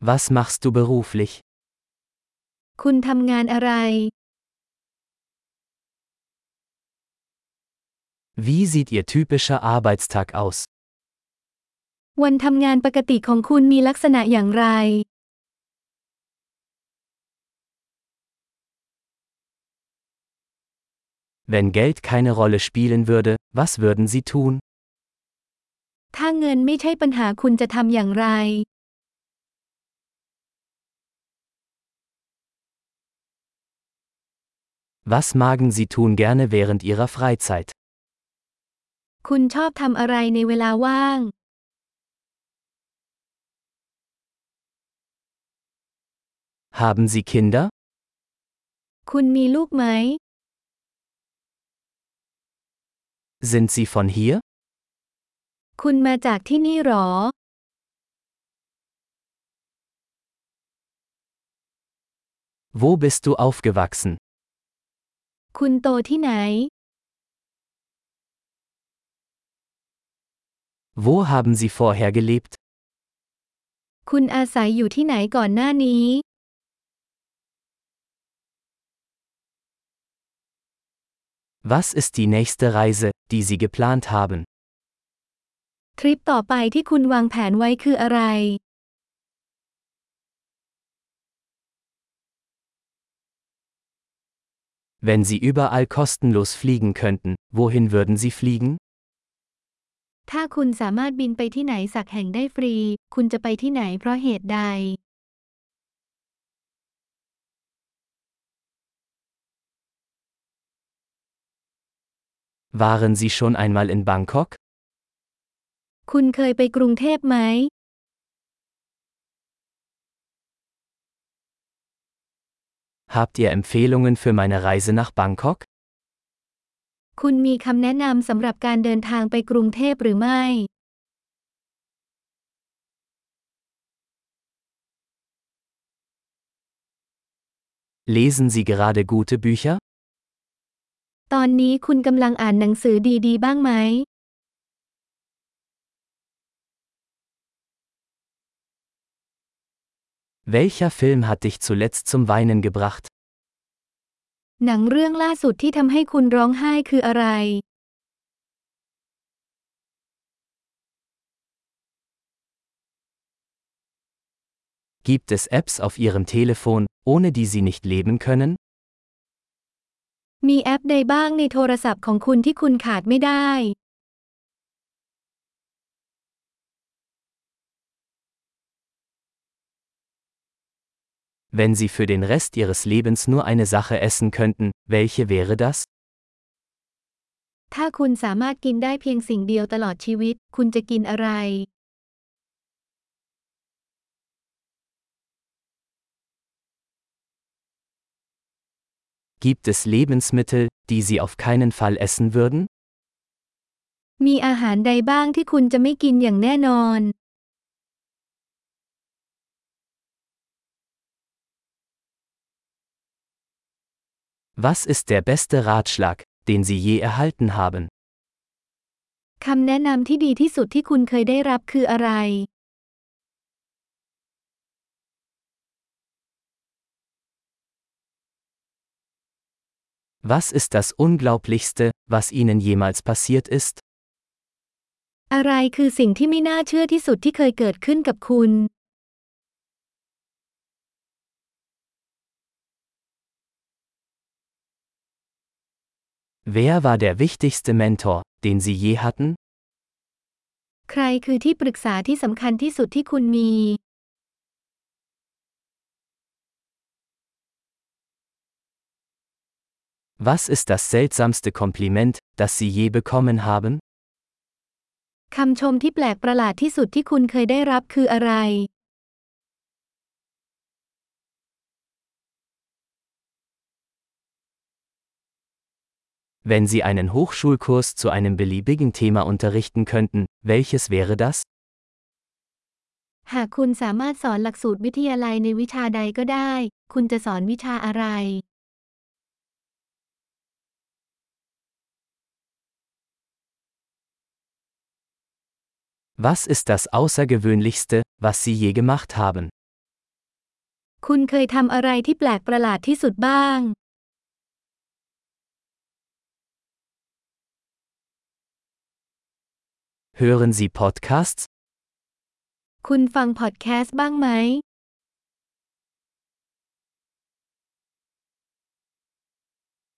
Was machst du beruflich? คุณทำงานอะไร Wie sieht Ihr typischer Arbeitstag aus? วันทำงานปกติของคุณมีลักษณะอย่างไร Wenn Geld keine Rolle spielen würde, was würden Sie tun? ถ้าเงินไม่ใช่ปัญหาคุณจะทำอย่างไร Was magen Sie tun gerne während Ihrer Freizeit? คุณชอบทำอะไรในเวลาว่าง Haben Sie Kinder? คุณมีลูกไหม Sind Sie von hier? คุณมาจากที่นี่หรอ Wo bist du aufgewachsen? คุณโตที่ไหน Wo haben Sie vorher gelebt? คุณอาศัยอยู่ที่ไหนก่อนหน้านี้ Was ist die nächste Reise, die Sie geplant haben? ทริปต่อไปที่คุณวางแผนไว้คืออะไร Wenn Sie überall kostenlos fliegen könnten, wohin würden Sie fliegen? ถ้าคุณสามารถบินไปที่ไหนสักแห่งได้ฟรี คุณจะไปที่ไหนเพราะเหตุใด Waren Sie schon einmal in Bangkok? คุณเคยไปกรุงเทพไหม Habt ihr Empfehlungen für meine Reise nach Bangkok? คุณมีคำแนะนำสำหรับการเดินทางไปกรุงเทพหรือไม่ Lesen Sie gerade gute Bücher? ตอนนี้คุณกำลังอ่านหนังสือดีๆ บ้างไหม Welcher Film hat dich zuletzt zum Weinen gebracht? หนังเรื่องล่าสุดที่ทำให้คุณร้องไห้คืออะไร Gibt es Apps auf Ihrem Telefon, ohne die Sie nicht leben können? มีแอปใดบ้างในโทรศัพท์ของคุณที่คุณขาดไม่ได้ Wenn Sie für den Rest Ihres Lebens nur eine Sache essen könnten, welche wäre das? ถ้าคุณสามารถกินได้เพียงสิ่งเดียวตลอดชีวิต คุณจะกินอะไร Gibt es Lebensmittel, die Sie auf keinen Fall essen würden? มีอาหารใดบ้างที่คุณจะไม่กินอย่างแน่นอน Was ist der beste Ratschlag, den Sie je erhalten haben? คำแนะนำที่ดีที่สุดที่คุณเคยได้รับคืออะไร Was ist das Unglaublichste, was Ihnen jemals passiert ist? อะไรคือสิ่งที่ไม่น่าเชื่อที่สุดที่เคยเกิดขึ้นกับคุณ Wer war der wichtigste Mentor, den Sie je hatten? ใครคือที่ปรึกษาที่สำคัญที่สุดที่คุณมี Was ist das seltsamste Kompliment, das Sie je bekommen haben? คำชมที่แปลกประหลาดที่สุดที่คุณเคยได้รับคืออะไร Wenn Sie einen Hochschulkurs zu einem beliebigen Thema unterrichten könnten, welches wäre das? หากคุณสามารถสอนหลักสูตรวิทยาลัยในวิชาใดก็ได้ คุณจะสอนวิชาอะไร Was ist das Außergewöhnlichste, was Sie je gemacht haben? คุณเคยทำอะไรที่แปลกประหลาดที่สุดบ้าง Hören Sie Podcasts? คุณฟังพอดแคสต์บ้างไหม